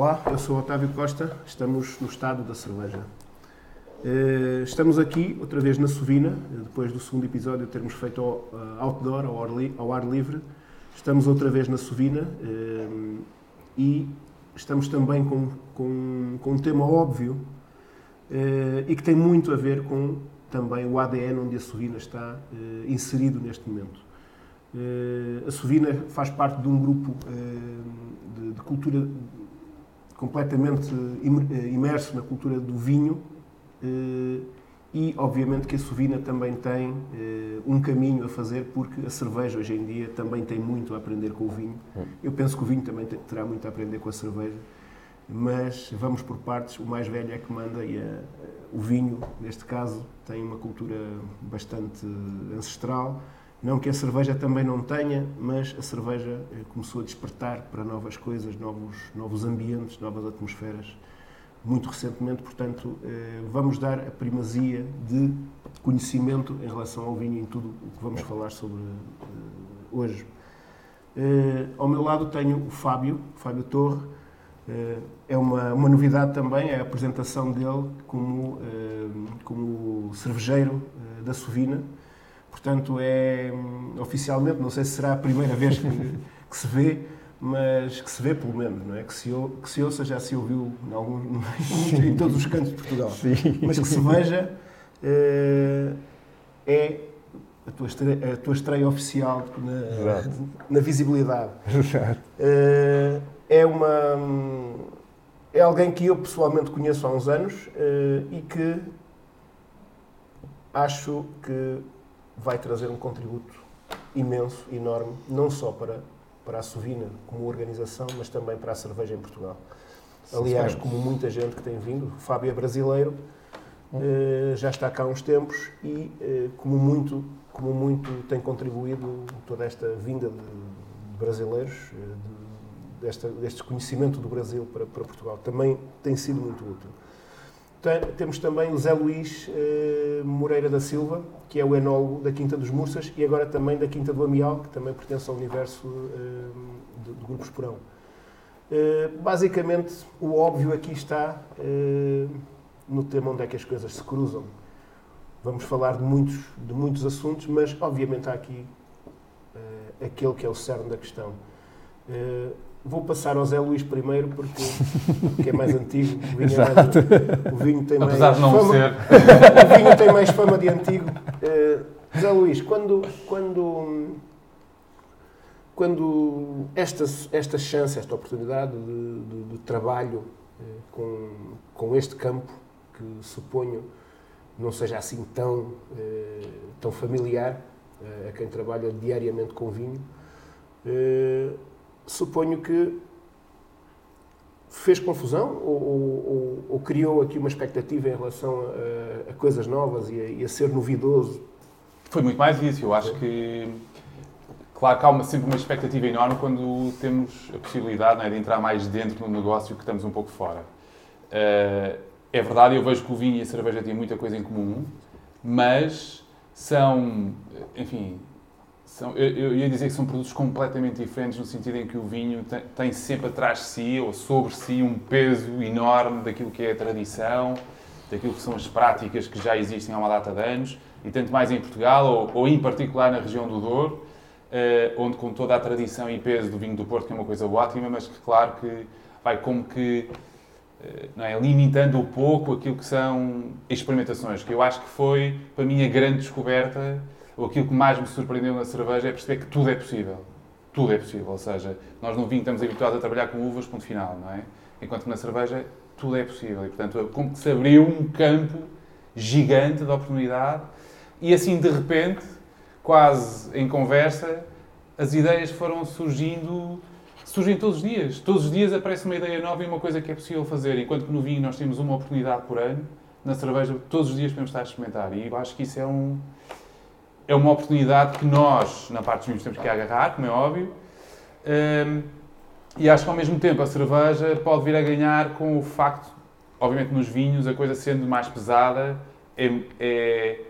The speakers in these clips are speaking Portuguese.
Olá, eu sou Otávio Costa, estamos no estado da cerveja. Eh, estamos aqui, outra vez na Sovina, depois do segundo episódio termos feito uh, outdoor, ao ar, livre. Estamos outra vez na Sovina uh, e estamos também com, com, com um tema óbvio e que tem muito a ver com também o ADN onde a Sovina está inserido neste momento. a Sovina faz parte de um grupo de, de cultura completamente imerso na cultura do vinho eh, e, obviamente, que a Sovina também tem eh, um caminho a fazer, porque a cerveja hoje em dia também tem muito a aprender com o vinho. Hum. Eu penso que o vinho também terá muito a aprender com a cerveja, mas vamos por partes. O mais velho é que manda e a, o vinho, neste caso, tem uma cultura bastante ancestral. Não que a cerveja também não tenha, mas a cerveja eh, começou a despertar para novas coisas, novos, novos ambientes, novas atmosferas muito recentemente, portanto, eh, vamos dar a primazia de conhecimento em relação ao vinho em tudo o que vamos falar sobre eh, hoje. Ao meu lado tenho o Fábio, Fábio Torre. É uma, uma novidade também, é a apresentação dele como, como cervejeiro da Sovina. Portanto, é oficialmente, não sei se será a primeira vez que, que se vê, mas que se vê pelo menos, não é? Que se, que se ouça, já se ouviu em, algum, em todos os cantos de Portugal. Sim. Mas que se veja uh, é a tua, estreia, a tua estreia oficial na, na visibilidade. Exato. Uh, é uma. É alguém que eu pessoalmente conheço há uns anos uh, e que acho que vai trazer um contributo imenso, enorme, não só para para a Sovina como organização, mas também para a cerveja em Portugal. Aliás, como muita gente que tem vindo, o Fábio é brasileiro, hum. já está cá há uns tempos e, eh, como muito, como muito tem contribuído toda esta vinda de brasileiros, eh, de, desta, deste conhecimento do Brasil para, para Portugal, também tem sido muito útil. Temos também o Zé Luís eh, Moreira da Silva, que é o enólogo da Quinta dos Mursas e agora também da Quinta do Amial, que também pertence ao universo eh, do, do, Grupo Esporão. Eh, basicamente, o óbvio aqui está no tema onde é que as coisas se cruzam. Vamos falar de muitos, de muitos assuntos, mas obviamente há aqui aquele que é o cerne da questão. Vou passar ao Zé Luís primeiro, porque, porque é mais antigo. O vinho, é mais, o vinho tem Apesar mais de não fama, ser. O vinho tem mais fama de antigo. Uh, Zé Luís, quando, quando, quando esta, esta chance, esta oportunidade de, de, de trabalho uh, com, com este campo, que suponho não seja assim tão, uh, tão familiar a quem trabalha diariamente com vinho, suponho que fez confusão ou, ou, ou, criou aqui uma expectativa em relação a, a coisas novas e a, e a, ser novidoso? Foi muito mais isso. Eu acho que, claro que há uma, sempre uma expectativa enorme quando temos a possibilidade é, de entrar mais dentro do negócio que estamos um pouco fora. Uh, é verdade, eu vejo que o vinho e a cerveja têm muita coisa em comum, mas são, enfim, são, eu, eu, ia dizer que são produtos completamente diferentes no sentido em que o vinho tem, tem, sempre atrás de si ou sobre si um peso enorme daquilo que é a tradição, daquilo que são as práticas que já existem há uma data de anos, e tanto mais em Portugal ou, ou em particular na região do Douro, eh, onde com toda a tradição e peso do vinho do Porto, que é uma coisa ótima, mas que claro que vai como que eh, não é, limitando um pouco aquilo que são experimentações, que eu acho que foi, para mim, a grande descoberta aquilo que mais me surpreendeu na cerveja é perceber que tudo é possível. Tudo é possível. Ou seja, nós no vinho estamos habituados a trabalhar com uvas, ponto final, não é? Enquanto que na cerveja tudo é possível. E, portanto, como que se abriu um campo gigante de oportunidade e assim, de repente, quase em conversa, as ideias foram surgindo, surgem todos os dias. Todos os dias aparece uma ideia nova e uma coisa que é possível fazer. Enquanto que no vinho nós temos uma oportunidade por ano, na cerveja todos os dias podemos estar a experimentar. E eu acho que isso é um é uma oportunidade que nós, na parte dos vinhos, temos que agarrar, como é óbvio. Um, e acho que ao mesmo tempo a cerveja pode vir a ganhar com o facto, obviamente nos vinhos, a coisa sendo mais pesada, é, é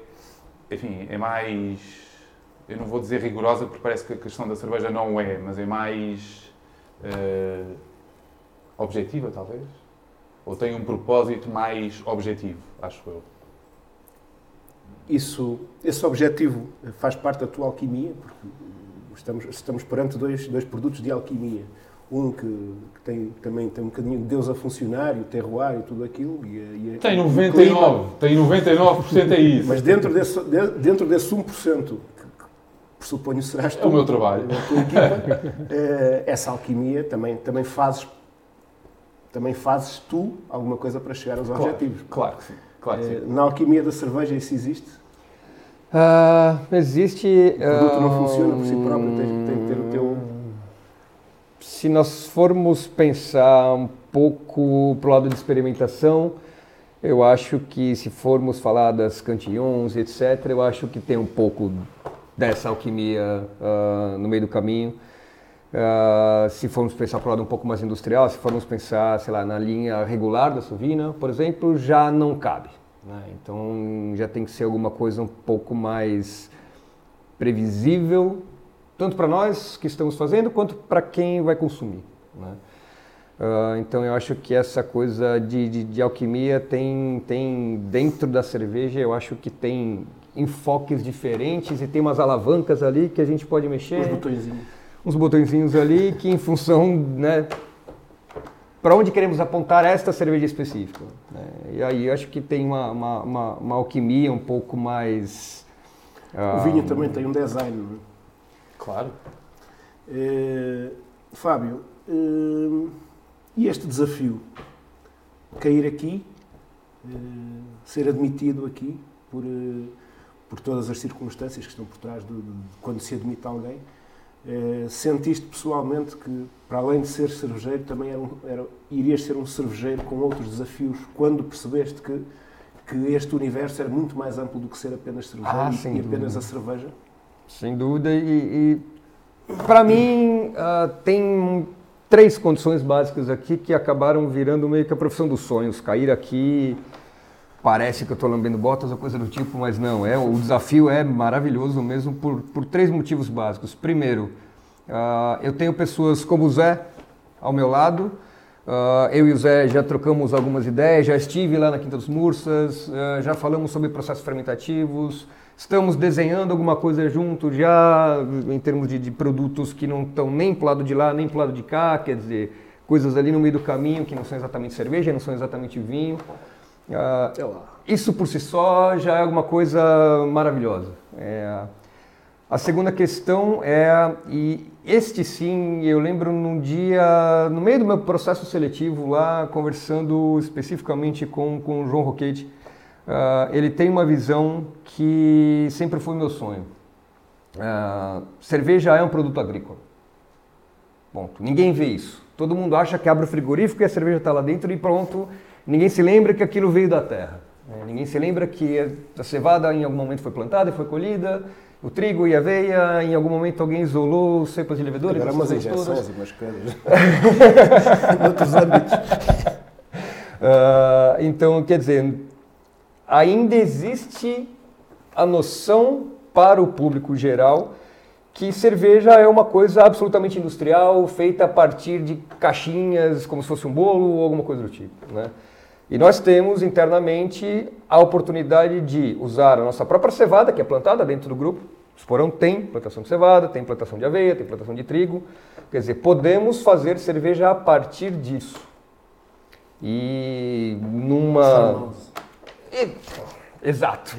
enfim, é mais, eu não vou dizer rigorosa porque parece que a questão da cerveja não é, mas é mais uh, objetiva, talvez? Ou tem um propósito mais objetivo, acho eu? Isso, esse objetivo faz parte da tua alquimia, porque estamos, estamos perante dois, dois produtos de alquimia. Um que, que tem, também tem um bocadinho de Deus a funcionar, e o terroir e tudo aquilo. E, e, tem 99%, tem 99% é isso. Mas dentro desse, dentro desse 1%, que, que pressuponho serás tu, é o meu trabalho. Equipa, eh, essa alquimia também, também fazes também fazes tu alguma coisa para chegar aos claro, objetivos. Claro que sim. Claro. Eh, na alquimia da cerveja isso existe? Uh, existe. O produto não funciona por si próprio, tem, tem que ter o teu. Se nós formos pensar um pouco para o lado de experimentação, eu acho que se formos falar das cantillons, etc., eu acho que tem um pouco dessa alquimia uh, no meio do caminho. Uh, se formos pensar para o lado um pouco mais industrial, se formos pensar, sei lá, na linha regular da Sovina, por exemplo, já não cabe. Né? Então já tem que ser alguma coisa um pouco mais previsível, tanto para nós que estamos fazendo, quanto para quem vai consumir. Né? Uh, então eu acho que essa coisa de, de, de, alquimia tem, tem dentro da cerveja, eu acho que tem enfoques diferentes e tem umas alavancas ali que a gente pode mexer. Uns botõezinhos. Uns botõezinhos ali que em função, né, para onde queremos apontar esta cerveja específica. Né? E aí acho que tem uma, uma, uma, uma alquimia um pouco mais. O vinho também tem um design, não é? Claro. É, Fábio, é, e este desafio? Cair aqui, é, ser admitido aqui por, por todas as circunstâncias que estão por trás de, de quando se admite alguém eh, sentiste pessoalmente que, para além de ser cervejeiro, também era, um, era, irias ser um cervejeiro com outros desafios quando percebeste que, que este universo era muito mais amplo do que ser apenas cervejeiro ah, e, e apenas a cerveja? Sem dúvida. E, e para mim, uh, tem três condições básicas aqui que acabaram virando meio que a profissão dos sonhos. Cair aqui parece que eu estou lambendo botas ou coisa do tipo, mas não. É o desafio é maravilhoso mesmo por, por três motivos básicos. Primeiro, uh, eu tenho pessoas como o Zé ao meu lado. Uh, eu e o Zé já trocamos algumas ideias, já estive lá na Quinta dos Mursas, uh, já falamos sobre processos fermentativos, estamos desenhando alguma coisa junto já em termos de, de produtos que não estão nem para lado de lá, nem para lado de cá, quer dizer, coisas ali no meio do caminho que não são exatamente cerveja, não são exatamente vinho. Uh, isso por si só já é alguma coisa maravilhosa. É, a segunda questão é, e este sim, eu lembro num dia, no meio do meu processo seletivo lá, conversando especificamente com, com o João Roquete, uh, ele tem uma visão que sempre foi meu sonho. Uh, cerveja é um produto agrícola. Ponto. Ninguém vê isso. Todo mundo acha que abre o frigorífico e a cerveja está lá dentro e pronto, Ninguém se lembra que aquilo veio da terra. Né? Ninguém se lembra que a cevada em algum momento foi plantada e foi colhida, o trigo e a aveia, em algum momento alguém isolou cepas de levedura. Agora umas injeções e umas coisas. em outros âmbitos. Uh, então, quer dizer, ainda existe a noção para o público geral que cerveja é uma coisa absolutamente industrial, feita a partir de caixinhas, como se fosse um bolo ou alguma coisa do tipo. Né? E nós temos internamente a oportunidade de usar a nossa própria cevada, que é plantada dentro do grupo. O Esporão tem plantação de cevada, tem plantação de aveia, tem plantação de trigo. Quer dizer, podemos fazer cerveja a partir disso. E numa. Exato.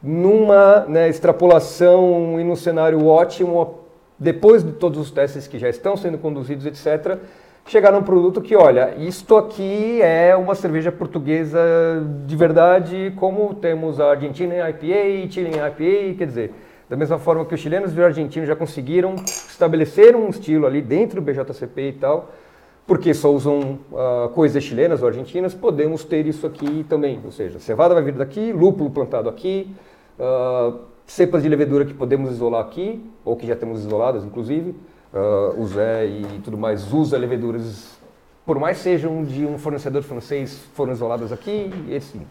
Numa né, extrapolação e num cenário ótimo, depois de todos os testes que já estão sendo conduzidos, etc., chegar num produto que, olha, isto aqui é uma cerveja portuguesa de verdade, como temos a Argentina IPA, Chile IPA, quer dizer, da mesma forma que os chilenos e os argentinos já conseguiram estabelecer um estilo ali dentro do BJCP e tal, porque só usam uh, coisas chilenas ou argentinas, podemos ter isso aqui também. Ou seja, cevada vai vir daqui, lúpulo plantado aqui, uh, cepas de levedura que podemos isolar aqui, ou que já temos isoladas, inclusive, uh, o Zé e tudo mais usa leveduras, por mais sejam de um fornecedor francês, foram isoladas aqui, e assim.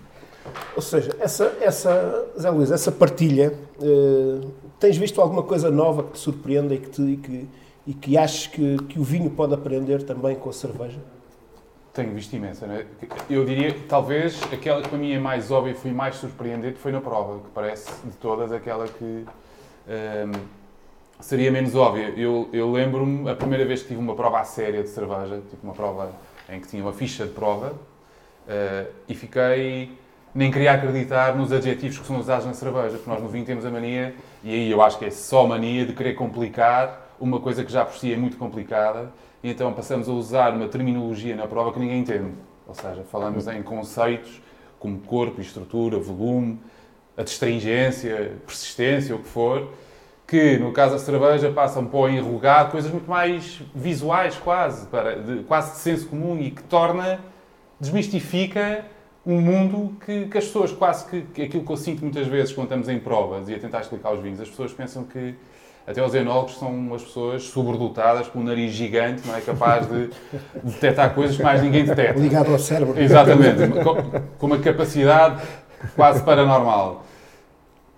Ou seja, essa, essa, Zé Luís, essa partilha, uh, tens visto alguma coisa nova que te surpreenda e que, te, e que, e que achas que, que o vinho pode aprender também com a cerveja? Tenho visto imensa, né? Eu diria que talvez aquela que para mim é mais óbvia e fui mais surpreendente foi na prova, que parece de todas aquela que um, seria menos óbvia. Eu, eu lembro-me a primeira vez que tive uma prova séria de cerveja, tipo uma prova em que tinha uma ficha de prova, uh, e fiquei. Nem queria acreditar nos adjetivos que são usados na cerveja, porque nós no vinho temos a mania, e aí eu acho que é só mania de querer complicar uma coisa que já por si é muito complicada e então passamos a usar uma terminologia na prova que ninguém entende. Ou seja, falamos em conceitos como corpo, estrutura, volume, a destringência, persistência, o que for, que no caso da cerveja passam para o enrugado, coisas muito mais visuais quase, para, de, quase de senso comum e que torna, desmistifica um mundo que, que as pessoas quase que, que, aquilo que eu sinto muitas vezes quando estamos em provas e a tentar explicar os vinhos, as pessoas pensam que até os enólogos são umas pessoas sobredotadas com um nariz gigante, não é capaz de detectar coisas que mais ninguém detecta. Ligado ao cérebro. Exatamente, com, com uma capacidade quase paranormal.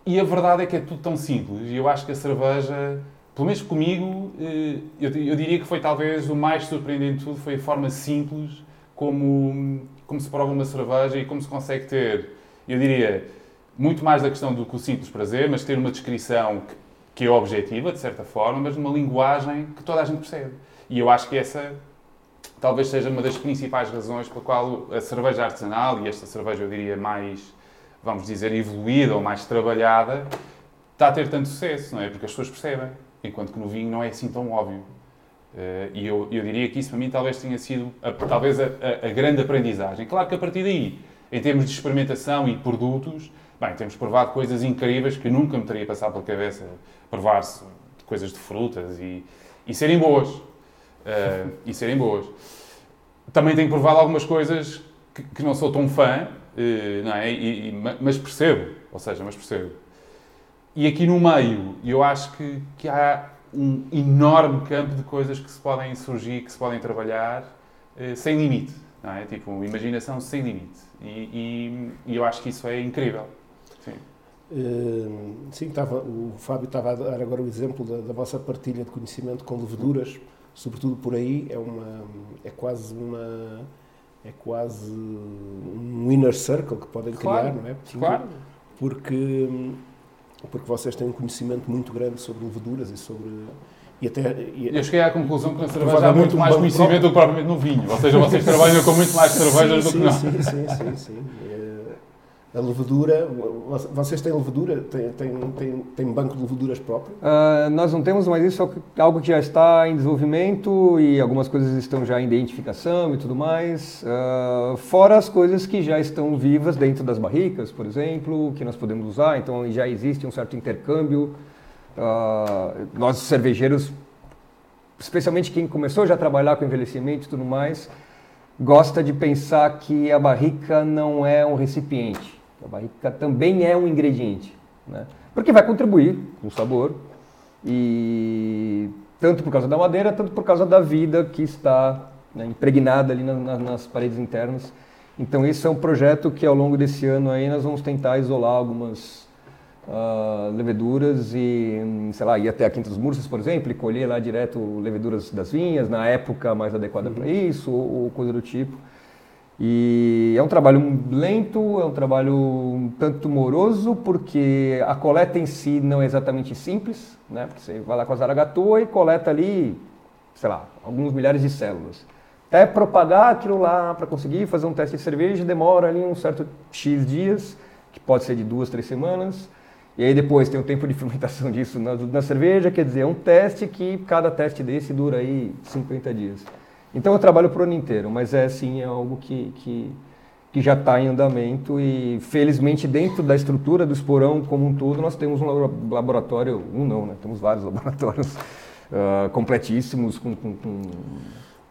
E a verdade é que é tudo tão simples. E eu acho que a cerveja, pelo menos comigo, eh, eu, eu diria que foi talvez o mais surpreendente de tudo, foi a forma simples como, como se prova uma cerveja e como se consegue ter, eu diria, muito mais da questão do que o simples prazer, mas ter uma descrição que que é objetiva, de certa forma, mas numa linguagem que toda a gente percebe. E eu acho que essa talvez seja uma das principais razões pela qual a cerveja artesanal, e esta cerveja eu diria mais, vamos dizer, evoluída ou mais trabalhada, está a ter tanto sucesso, não é? Porque as pessoas percebem, enquanto que no vinho não é assim tão óbvio. Uh, e eu, eu, diria que isso para mim talvez tenha sido a, talvez a, a, a, grande aprendizagem. Claro que a partir daí, em termos de experimentação e produtos, bem, temos provado coisas incríveis que nunca me teria passado pela cabeça provar-se coisas de frutas e, e serem boas. Uh, e serem boas. Também tenho provado algumas coisas que, que não sou tão fã, uh, não é? E, e, mas percebo, ou seja, mas percebo. E aqui no meio, eu acho que, que há um enorme campo de coisas que se podem surgir, que se podem trabalhar uh, sem limite, não é? Tipo, imaginação sem limite. E, e, eu acho que isso é incrível. Sim. Uh, sim, estava, o Fábio estava a dar agora o exemplo da, da, vossa partilha de conhecimento com leveduras, sobretudo por aí, é, uma, é quase uma. É quase um inner circle que podem claro, criar, não é? Porque, claro. Porque, porque vocês têm um conhecimento muito grande sobre leveduras e sobre. E até, e, eu cheguei à conclusão que na cerveja há muito mais conhecimento do que propriamente no vinho. Ou seja, vocês trabalham com muito mais cervejas sim, do que nós. Sim, sim, sim. sim a levedura, vocês têm levedura? Têm, têm, têm, têm banco de leveduras próprio? Uh, nós não temos, mas isso é algo que já está em desenvolvimento e algumas coisas estão já em identificação e tudo mais. Uh, fora as coisas que já estão vivas dentro das barricas, por exemplo, que nós podemos usar, então já existe um certo intercâmbio. Uh, nós cervejeiros, especialmente quem começou já a trabalhar com envelhecimento e tudo mais, gosta de pensar que a barrica não é um recipiente a barrica também é um ingrediente, né? porque vai contribuir com o sabor, e tanto por causa da madeira, tanto por causa da vida que está né, impregnada ali na, na, nas paredes internas. Então esse é um projeto que ao longo desse ano aí nós vamos tentar isolar algumas uh, leveduras e, sei lá, ir até a Quinta dos Mursos, por exemplo, e colher lá direto leveduras das vinhas, na época mais adequada uhum. para isso, ou, ou coisa do tipo. E é um trabalho lento, é um trabalho um tanto moroso, porque a coleta em si não é exatamente simples, né? Porque você vai lá com a zaragatua e coleta ali, sei lá, alguns milhares de células. Até propagar aquilo lá para conseguir fazer um teste de cerveja demora ali um certo X dias, que pode ser de duas, três semanas. E aí depois tem o tempo de fermentação disso na, na cerveja, quer dizer, é um teste que cada teste desse dura aí 50 dias. Então eu trabalho para o ano inteiro, mas é sim é algo que, que, que já está em andamento e felizmente dentro da estrutura do esporão como um todo nós temos um laboratório, um não, né? temos vários laboratórios uh, completíssimos com, com, com,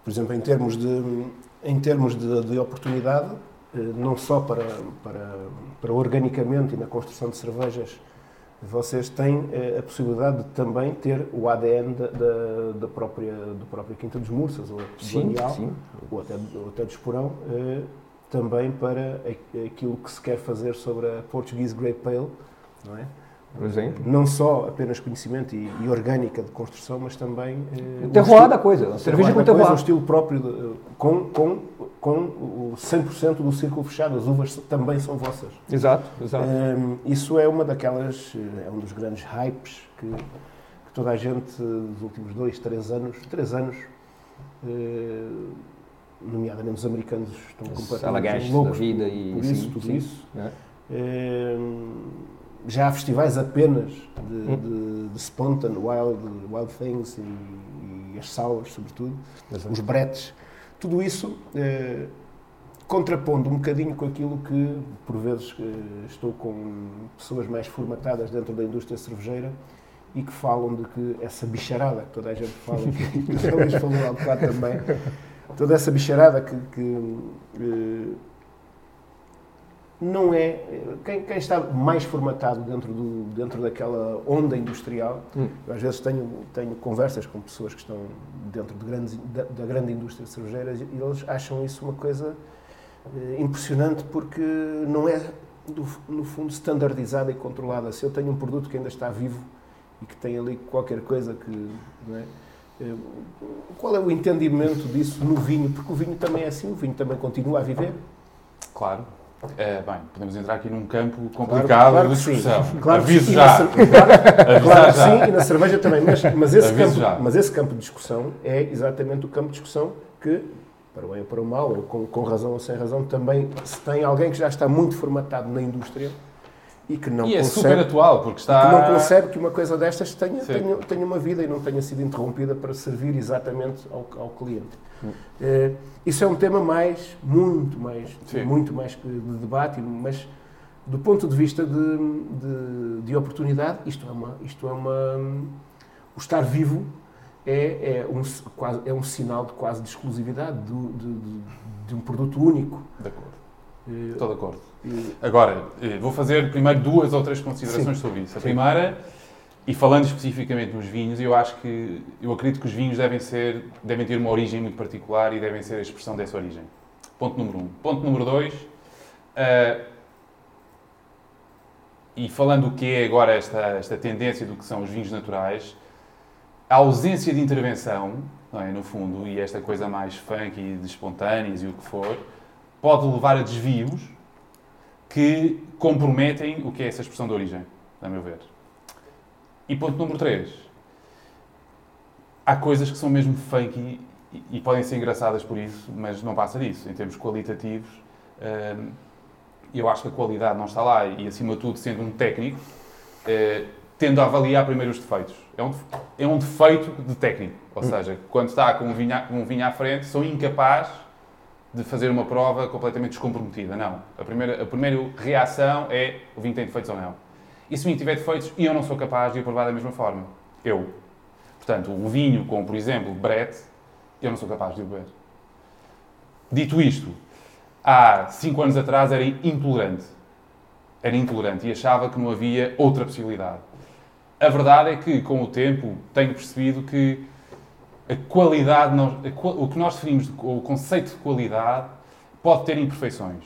Por exemplo, em termos de, em termos de, de oportunidade, eh, não só para, para, para organicamente e na construção de cervejas vocês têm eh, a possibilidade de também ter o ADN da, da, da própria, do próprio Quinta dos Mursas, ou sim, sim. ou até, ou até do Esporão, eh, também para aquilo que se quer fazer sobre a Portuguese Grey Pale, não é? Por exemplo. Não só apenas conhecimento e, e orgânica de construção, mas também. Eh, o terroir da coisa. Uma cerveja com terroir. um estilo próprio, de, com, com, com o 100% do círculo fechado. As uvas também são vossas. Exato, exato. Um, isso é uma daquelas. Eh, é um dos grandes hypes que, que toda a gente, nos últimos dois, três anos, três anos, eh, nomeadamente os americanos, estão completamente loucos da vida e por isso, sim, tudo sim. isso. É. já há festivais apenas de, hum. de, de spontan, wild, wild things e, e as sours, sobretudo, Exato. os bretes. Tudo isso eh, contrapondo um bocadinho com aquilo que, por vezes, eh, estou com pessoas mais formatadas dentro da indústria cervejeira e que falam de que essa bicharada que toda a gente fala, que o Luís falou há bocado também, toda essa bicharada que, que eh, não é. Quem, quem, está mais formatado dentro, do, dentro daquela onda industrial, hum. eu às vezes tenho, tenho conversas com pessoas que estão dentro de grandes, da, da grande indústria cervejeira e eles acham isso uma coisa eh, impressionante porque não é, do, no fundo, standardizada e controlada. Se eu tenho um produto que ainda está vivo e que tem ali qualquer coisa que. É? Eh, qual é o entendimento disso no vinho? Porque o vinho também é assim, o vinho também continua a viver. Claro. É, bem, podemos entrar aqui num campo complicado claro, claro de discussão. Claro Aviso já. Claro, claro sim, e na cerveja também. Mas, mas, esse campo, mas esse campo de discussão é exatamente o campo de discussão que, para o bem ou para o mal, ou com, com razão ou sem razão, também se tem alguém que já está muito formatado na indústria e que não e é super atual, porque está... que não concebe que uma coisa destas tenha, tenha, tenha, uma vida e não tenha sido interrompida para servir exatamente ao, ao cliente. Hum. Uh, isso é um tema mais, muito mais, Sim. muito mais de debate, mas do ponto de vista de, de, de, oportunidade, isto é uma, isto é uma, o estar vivo é, é, um, quase, é um sinal de quase de exclusividade do, de, de um produto único. De acordo. Estou de acordo. Agora, eh, vou fazer primeiro duas ou três considerações Sim. sobre isso. A primeira, e falando especificamente dos vinhos, eu acho que, eu acredito que os vinhos devem ser, devem ter uma origem muito particular e devem ser a expressão dessa origem. Ponto número um. Ponto número dois, uh, e falando o que é agora esta, esta tendência do que são os vinhos naturais, a ausência de intervenção, é, no fundo, e esta coisa mais funky, de espontâneas e o que for, pode levar a desvios que comprometem o que é essa expressão de origem, a meu ver. E ponto número 3. Há coisas que são mesmo fake e, e, podem ser engraçadas por isso, mas não passa disso. Em termos qualitativos, hum, eu acho que a qualidade não está lá e, acima de tudo, sendo um técnico, uh, tendo a avaliar primeiro os defeitos. É um, é um defeito de técnico. Ou hum. seja, quando está com um vinho, um vinho à frente, sou incapaz de fazer uma prova completamente descomprometida. Não. A primeira, a primeira reação é o vinho tem defeitos ou não. E se o vinho tiver defeitos eu não sou capaz de o provar da mesma forma? Eu. Portanto, o vinho com, por exemplo, Brett, eu não sou capaz de o beber. Dito isto, há cinco anos atrás era intolerante. Era intolerante e achava que não havia outra possibilidade. A verdade é que, com o tempo, tenho percebido que a qualidade, o que nós definimos, o conceito de qualidade, pode ter imperfeições.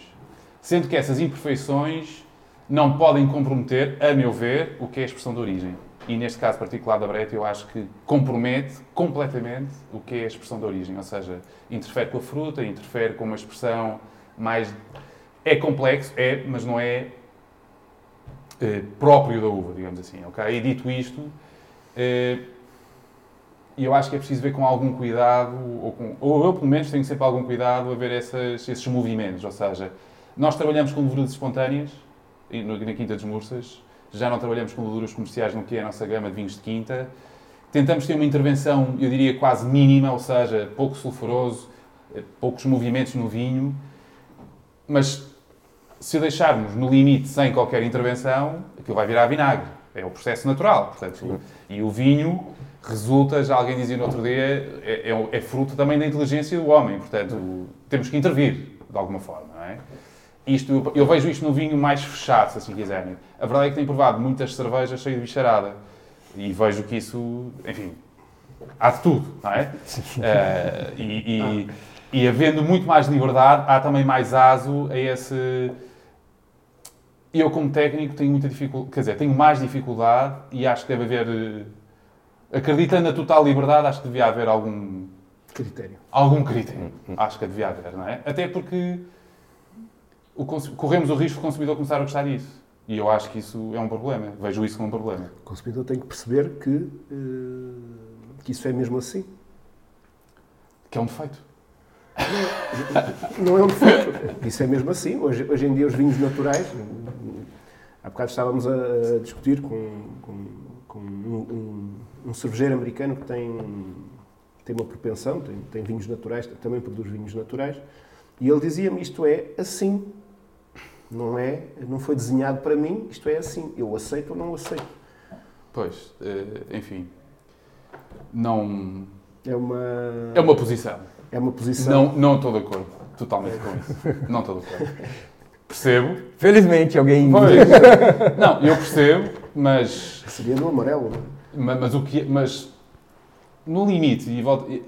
Sendo que essas imperfeições não podem comprometer, a meu ver, o que é a expressão de origem. E neste caso particular da Breta, eu acho que compromete completamente o que é a expressão de origem. Ou seja, interfere com a fruta, interfere com uma expressão mais. É complexo, é, mas não é, é próprio da uva, digamos assim. Okay? E dito isto. É, e eu acho que é preciso ver com algum cuidado, ou, com, ou eu pelo menos tenho sempre algum cuidado a ver essas, esses movimentos. Ou seja, nós trabalhamos com leveduras espontâneas, na Quinta dos Mursas, já não trabalhamos com leveduras comerciais no que é a nossa gama de vinhos de quinta. Tentamos ter uma intervenção, eu diria, quase mínima, ou seja, pouco sulfuroso, eh, poucos movimentos no vinho, mas se o deixarmos no limite sem qualquer intervenção, aquilo vai virar vinagre. É o processo natural. Portanto, e o vinho resulta, já alguém dizia no outro dia, é, é, é, fruto também da inteligência do homem. Portanto, temos que intervir, de alguma forma, não é? Isto, eu vejo isto no vinho mais fechado, se assim quiserem. A verdade é que tenho provado muitas cervejas cheias de bicharada. E vejo que isso, enfim, há de tudo, não é? Uh, e, e, e havendo muito mais liberdade, há também mais aso a esse eu, como técnico, tenho muita dificuldade, quer dizer, tenho mais dificuldade e acho que deve haver, eh, acreditando na total liberdade, acho que devia haver algum, Critério. algum critério. Acho que devia haver, não é? Até porque o corremos o risco do consumidor começar a gostar disso. E eu acho que isso é um problema. Vejo isso como um problema. O consumidor tem que perceber que, eh, que isso é mesmo assim. Que é um defeito. Não é um defeito. Isso é mesmo assim. Hoje, hoje em dia, os vinhos naturais. Há bocado estávamos a, a discutir com, com, com um, um, um cervejeiro americano que tem, tem uma propensão, tem, tem vinhos naturais, também produz vinhos naturais. E ele dizia-me: Isto é assim. Não, é, não foi desenhado para mim, isto é assim. Eu aceito ou não aceito. Pois, eh, enfim. Não. É uma, É uma posição. é uma posição. Não, não estou de acordo. Totalmente com isso. Não estou de acordo. Percebo. Felizmente alguém. Pois. Não, eu percebo, mas Seria no amarelo. não é? Ma- Mas, o que, mas no limite, e volto, e-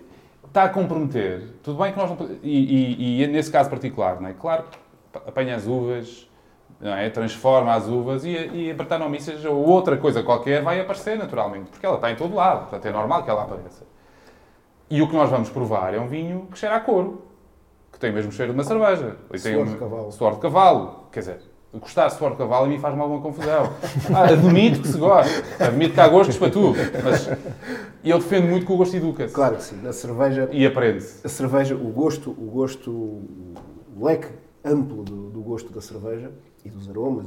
está a comprometer. Tudo bem que nós não e, e, e nesse caso particular, não é? Claro, apanha as uvas, não é? transforma as uvas e, e a Bretanomyces ou outra coisa qualquer vai aparecer naturalmente, porque ela está em todo lado, portanto é normal que ela apareça. E o que nós vamos provar é um vinho que cheira a couro, que tem o mesmo cheiro de uma cerveja. Suor um- de cavalo. Suor de cavalo. Quer dizer, gostar de suor de cavalo a mim faz-me alguma confusão. Ah, admito que se gosta. Admito que há gostos para tudo. Mas eu defendo muito que o gosto educa-se. Claro que sim. Na cerveja, E aprende-se. a cerveja, o gosto, o gosto, o leque amplo do, do gosto da cerveja e dos aromas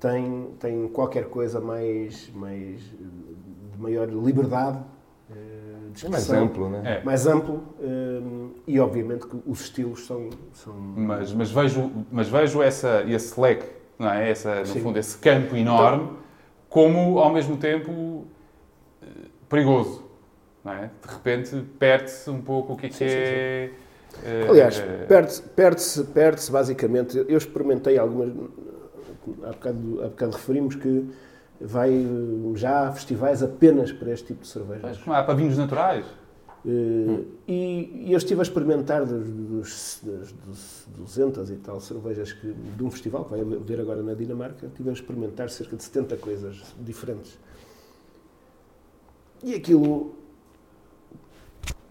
tem, tem qualquer coisa mais, mais de maior liberdade mais amplo, né? É. mais amplo eh, e obviamente que os estilos são, são Mas, mas vejo, mas vejo essa, esse leque, não é? Essa, no Sim. fundo, esse campo enorme, como ao mesmo tempo eh, perigoso. Não é? De repente perde-se um pouco o que é que Sim, sim, é. eh, Aliás, perde-se perde perde basicamente. Eu experimentei algumas. Há bocado, há bocado referimos que vai já a festivais apenas para este tipo de cervejas. mas não há para vinhos naturais. Eh, E, e eu estive a experimentar dos, dos, das- dos 200 e tal cervejas que, de um festival que vai haver agora na Dinamarca. Estive a experimentar cerca de 70 coisas diferentes. E aquilo,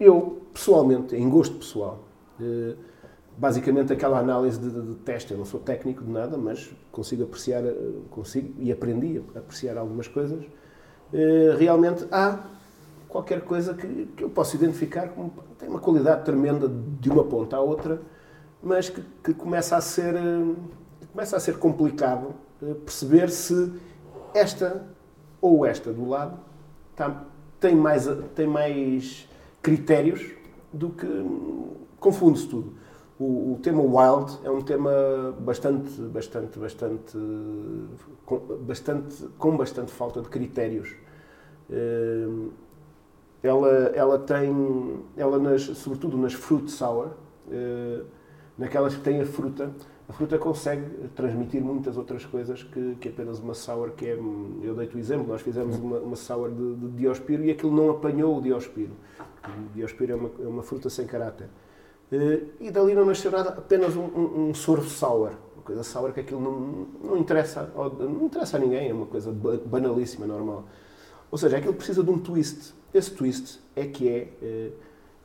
eu pessoalmente, em gosto pessoal, eh, basicamente aquela análise de, de, de teste, eu não sou técnico de nada, mas consigo apreciar, eh, consigo e aprendi a apreciar algumas coisas. Eh, Realmente há qualquer coisa que, que eu posso identificar como tem uma qualidade tremenda de uma ponta à outra, mas que, que começa a ser eh, começa a ser complicado perceber se esta ou esta do lado tá- tem mais tem mais critérios do que confunde-se tudo. O, o tema wild é um tema bastante bastante bastante com bastante com bastante falta de critérios. Eh, ela, ela tem, ela nas, sobretudo nas fruit sour, eh, naquelas que têm a fruta, a fruta consegue transmitir muitas outras coisas que, que apenas uma sour que é, eu dei-te o exemplo, nós fizemos uma, uma sour de, de diospiro e aquilo não apanhou o diospiro. O diospiro é uma, é uma fruta sem caráter. Eh, e dali não nasceu nada, apenas um, um, um sorvo sour. Uma coisa sour que aquilo não, não interessa, não interessa a ninguém, é uma coisa ba- banalíssima, normal. Ou seja, aquilo precisa de um twist. Esse twist é que é, eh,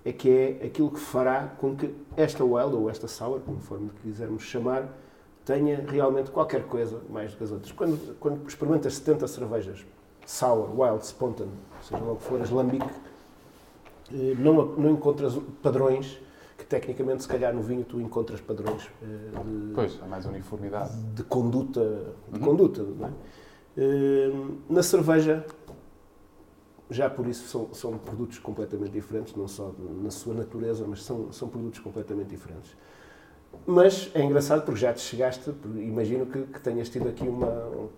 é que é aquilo que fará com que esta wild ou esta sour, conforme quisermos chamar, tenha realmente qualquer coisa mais do que as outras. Quando, quando experimentas 70 cervejas, sour, wild, spontan, seja lá o que for, as lambic, eh, não, não encontras padrões que tecnicamente, se calhar no vinho, tu encontras padrões eh, de, Pois, há mais uniformidade. de conduta, de Uhum. conduta é? Eh, na cerveja, já por isso são, são produtos completamente diferentes, não só na sua natureza, mas são, são produtos completamente diferentes. Mas é engraçado porque já te chegaste, imagino que, que tenhas tido aqui uma.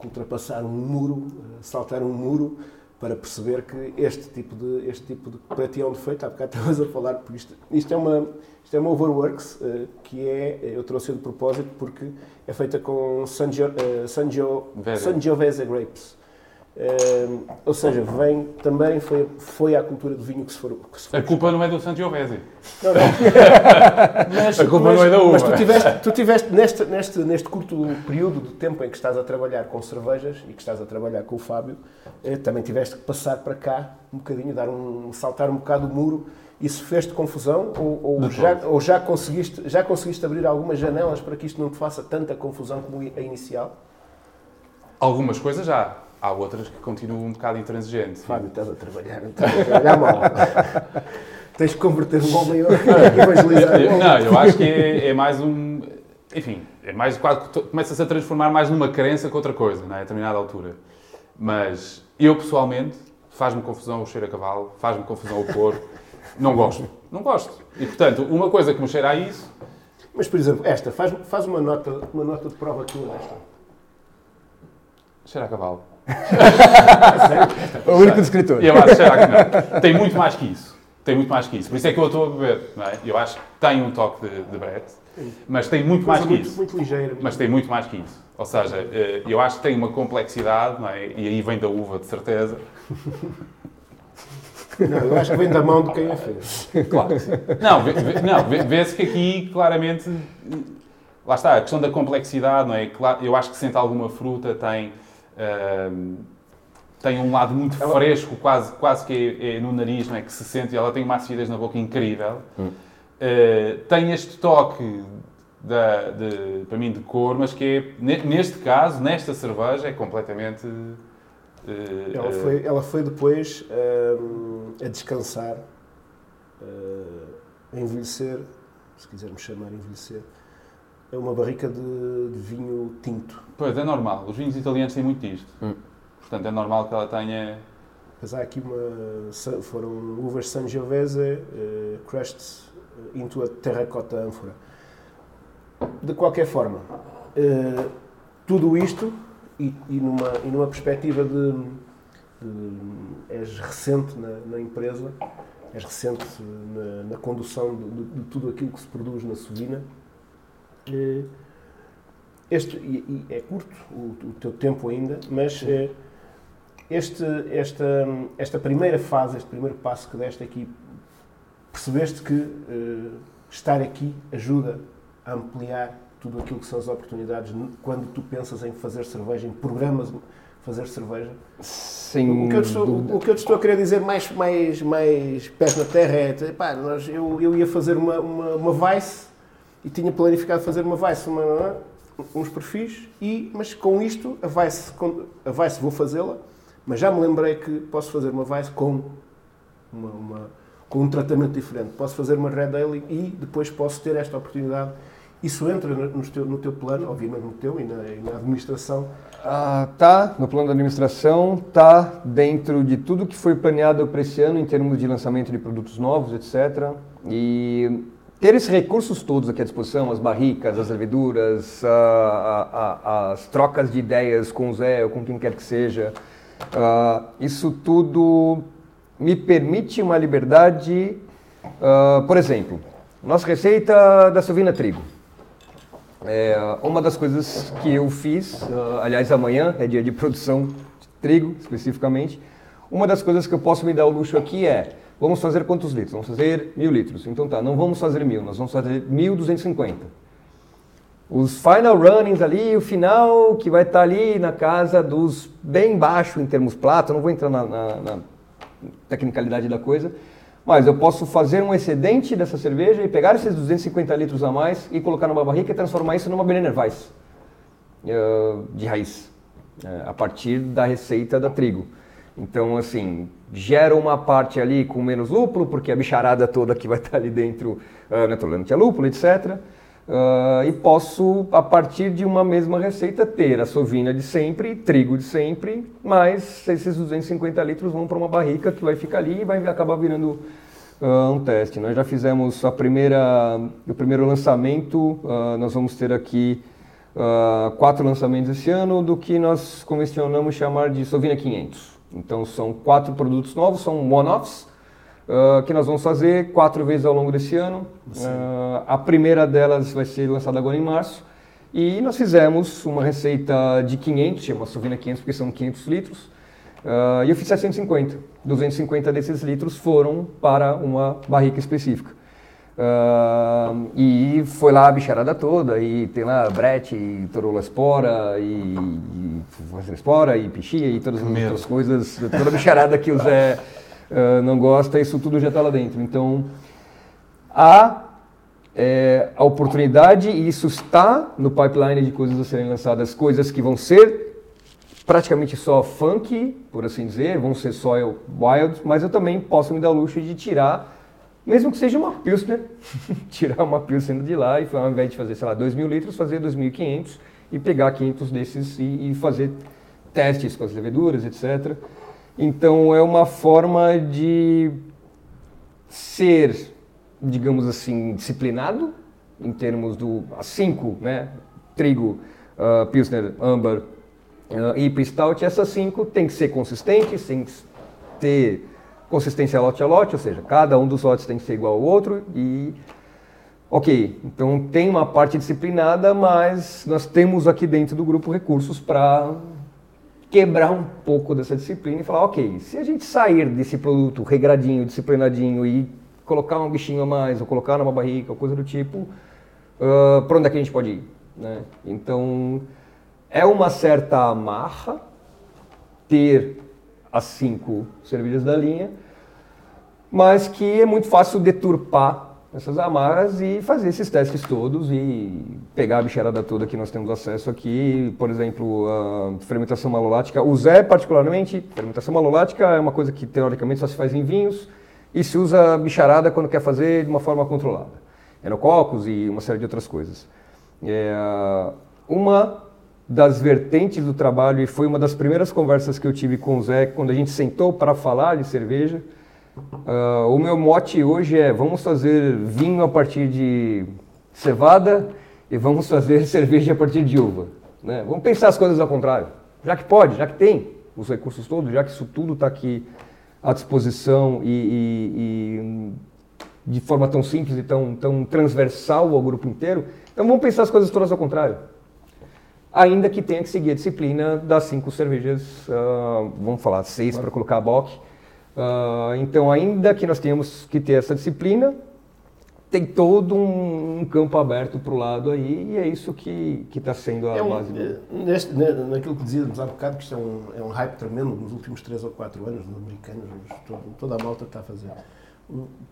ultrapassar um muro, eh, saltar um muro, para perceber que este tipo de. Este tipo de para ti é um defeito, há bocado estavas a falar, porque isto, isto é uma. Isto é uma Overworks, eh, que é, eu trouxe de propósito porque é feita com Sanjo, eh, Sanjo, Vese. Sangiovese grapes. Uh, ou seja, vem também, foi, foi à cultura do vinho que se for. Que se for a culpa não é do Sangiovese. Não, não. mas, a culpa mas, não é da uva. Mas tu tiveste, tu tiveste neste, neste, neste curto período de tempo em que estás a trabalhar com cervejas e que estás a trabalhar com o Fábio, eh, também tiveste que passar para cá um bocadinho, dar um, saltar um bocado o muro. Isso fez-te confusão ou, ou já, ou já, conseguiste, já conseguiste abrir algumas janelas para que isto não te faça tanta confusão como a inicial? Algumas coisas já há outras que continuam um bocado intransigente. Fábio, estás a trabalhar, estás a trabalhar mal. Tens de converter um homem a evangelizar. Não, eu acho que é, é, mais um. Enfim, é mais quase. Começa-se a transformar mais numa crença que outra coisa, não é? a determinada altura. Mas eu, pessoalmente, faz-me confusão o cheiro a cavalo, faz-me confusão o porco. Não gosto. Não gosto. E, portanto, uma coisa que me cheira a isso. Mas, por exemplo, esta, faz, faz uma, nota, uma nota de prova tua desta. Cheira a cavalo. o único escritor. Eu acho que não. Tem muito mais que isso. Tem muito mais que isso. Por isso é que eu estou a beber. Não é? Eu acho que tem um toque de, de Brett, mas tem muito mais que muito, isso. Muito ligeiro. Mas tem muito mais que isso. Ou seja, eh, eu acho que tem uma complexidade, não é? e aí vem da uva, de certeza. Não, eu acho que vem da mão de quem a fez. Claro que sim. Não, vê-se vê, vê que aqui claramente. Lá está, a questão da complexidade, não é? Eu acho que sente alguma fruta, tem tem um lado muito ela... fresco, quase, quase que é, é, no nariz, não é? que se sente, e ela tem uma acidez na boca incrível. Hum. Uh, tem este toque, da, de, para mim, de cor, mas que é, neste caso, nesta cerveja, é completamente... Uh, ela, foi, ela foi depois uh, a descansar, a envelhecer, se quisermos chamar envelhecer, uma barrica de, de, vinho tinto. Pois, é normal. Os vinhos italianos têm muito disto. Hum. Portanto, é normal que ela tenha... Mas há aqui uma... Foram uvas Sangiovese uh, crushed into a terracota ânfora. De qualquer forma, uh, tudo isto, e, e, numa, e numa perspectiva de, de és recente na, na, empresa, és recente na, na condução de, de, de tudo aquilo que se produz na Sovina, eh, este, e, é curto o, o, teu tempo ainda, mas eh, este, esta, esta primeira fase, este primeiro passo que deste aqui, percebeste que uh, estar aqui ajuda a ampliar tudo aquilo que são as oportunidades quando tu pensas em fazer cerveja, em programas fazer cerveja? Sim. O que eu estou, o que eu te estou a querer dizer mais, mais, mais pés na terra é, pá, nós, eu, eu ia fazer uma, uma, uma Vice e tinha planificado fazer uma Vice, uma, uns perfis, e, mas com isto, a Vice, a Vice vou fazê-la, mas já me lembrei que posso fazer uma Vice com, uma, uma, com um tratamento diferente. Posso fazer uma Red Ale e depois posso ter esta oportunidade. Isso entra no teu, no teu plano, obviamente no teu e na, e na administração. Ah, tá, no plano da administração, tá dentro de tudo que foi planeado para esse ano em termos de lançamento de produtos novos, etc. E ter esses recursos todos aqui à disposição, as barricas, as leveduras, a, a, a, as trocas de ideias com o Zé ou com quem quer que seja, isso tudo me permite uma liberdade. Uh, por exemplo, nossa receita da Silvina Trigo. É uma das coisas que eu fiz, uh, aliás, amanhã é dia de produção de trigo, especificamente. Uma das coisas que eu posso me dar o luxo aqui é Vamos fazer quantos litros? Vamos fazer mil litros. Então tá, não vamos fazer mil, nós vamos fazer 1.250. Os final runnings ali, o final que vai estar tá ali na casa dos bem baixo em termos plato, não vou entrar na, na, na tecnicalidade da coisa, mas eu posso fazer um excedente dessa cerveja e pegar esses 250 litros a mais e colocar numa barrica e transformar isso numa Berliner Weiss uh, de raiz, uh, a partir da receita da trigo. Então, assim, gera uma parte ali com menos lúpulo, porque a bicharada toda que vai estar ali dentro, uh, não é lúpulo, etc. Uh, e posso, a partir de uma mesma receita, ter a sovina de sempre, trigo de sempre, mas esses 250 litros vão para uma barrica que vai ficar ali e vai acabar virando uh, um teste. Nós já fizemos a primeira, o primeiro lançamento, uh, nós vamos ter aqui quatro lançamentos esse ano, do que nós convencionamos chamar de Sovina 500. Então são quatro produtos novos, são one-offs, uh, que nós vamos fazer quatro vezes ao longo desse ano. Uh, a primeira delas vai ser lançada agora em março. E nós fizemos uma receita de 500, chama Sovina 500 porque são 500 litros. Uh, e eu fiz 750. 250 desses litros foram para uma barrica específica. Uh, e foi lá a bicharada toda, e tem lá Brett, e Torolaspora, e, e Espora, e Pichia, e todas as outras coisas, toda a bicharada que o Zé uh, não gosta, isso tudo já está lá dentro. Então, há é, a oportunidade, e isso está no pipeline de coisas a serem lançadas, coisas que vão ser praticamente só funk, por assim dizer, vão ser só wild, mas eu também posso me dar o luxo de tirar, mesmo que seja uma Pilsner, tirar uma Pilsner de lá e ao invés de fazer, sei lá, 2 mil litros, fazer 2.500 e pegar 500 desses e, e fazer testes com as leveduras, etc. Então é uma forma de ser, digamos assim, disciplinado em termos do 5, né? Trigo, uh, Pilsner, Amber, uh, IPA Stout, essas cinco tem que ser consistentes, tem que ter consistência lote a lote, ou seja, cada um dos lotes tem que ser igual ao outro e ok, então tem uma parte disciplinada, mas nós temos aqui dentro do grupo recursos para quebrar um pouco dessa disciplina e falar, ok, se a gente sair desse produto regradinho, disciplinadinho e colocar um bichinho a mais, ou colocar numa barrica, ou coisa do tipo, uh, para onde é que a gente pode ir? Né? Então, é uma certa amarra ter as cinco cervejas da linha, mas que é muito fácil deturpar essas amarras e fazer esses testes todos e pegar a bicharada toda que nós temos acesso aqui, por exemplo, a fermentação malolática. O Zé, particularmente, fermentação malolática é uma coisa que teoricamente só se faz em vinhos e se usa bicharada quando quer fazer de uma forma controlada. Enococos e uma série de outras coisas. É, uma das vertentes do trabalho e foi uma das primeiras conversas que eu tive com o Zé quando a gente sentou para falar de cerveja. Uh, o meu mote hoje é: vamos fazer vinho a partir de cevada e vamos fazer cerveja a partir de uva. Né? Vamos pensar as coisas ao contrário. Já que pode, já que tem os recursos todos, já que isso tudo está aqui à disposição e, e, e, de forma tão simples e tão, tão transversal ao grupo inteiro, então vamos pensar as coisas todas ao contrário ainda que tenha que seguir a disciplina das cinco cervejas, uh, vamos falar seis para colocar a bock. Uh, então, ainda que nós tenhamos que ter essa disciplina, tem todo um, um campo aberto para o lado aí e é isso que está sendo a é um, base. É, neste, naquilo que dizíamos há bocado, que isto é um, é um hype tremendo nos últimos três ou quatro anos, nos americanos, todo, toda a malta está a fazer.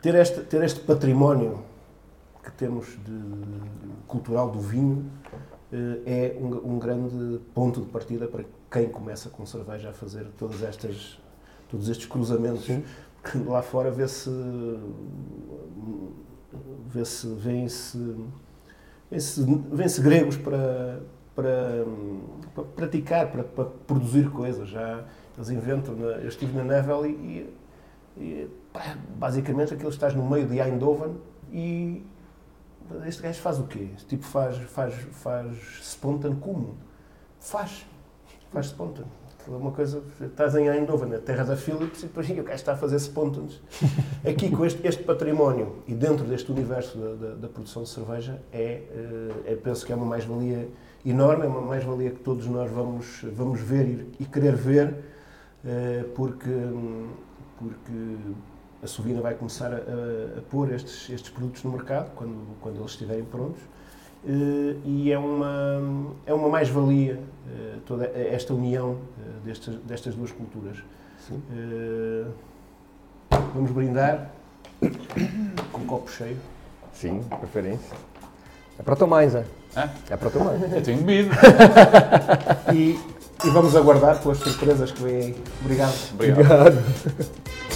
Ter este, ter este património que temos de, cultural do vinho é um, um, grande ponto de partida para quem começa com cerveja a fazer todas estas, todos estes cruzamentos. Sim. Que lá fora vê-se vê-se vêem-se vêem-se gregos para, para, para praticar, para, para, produzir coisas. Já eles inventam. Eu estive na Nevel e, e pá, basicamente aquilo estás no meio de Eindhoven e este gajo faz o quê? Tipo faz, faz, faz spontan como? Faz. Faz spontan. É uma coisa, estás em Eindhoven, na terra da Philips, e depois o gajo está a fazer spontans. Aqui, com este, este património e dentro deste universo da, da, da produção de cerveja, é, é, penso que é uma mais-valia enorme, é uma mais-valia que todos nós vamos, vamos ver e, e querer ver, eh, porque, porque a Sovina vai começar a, a, a, pôr estes, estes produtos no mercado quando, quando eles estiverem prontos. Uh, e é uma, é uma mais-valia uh, toda esta união uh, destas, destas duas culturas. vamos brindar com o copo cheio. Sim, preferência. É para tomar, Zé. É? É para tomar. Eu tenho bebido. e, e vamos aguardar pelas surpresas que vêm aí. Obrigado. Obrigado. Obrigado.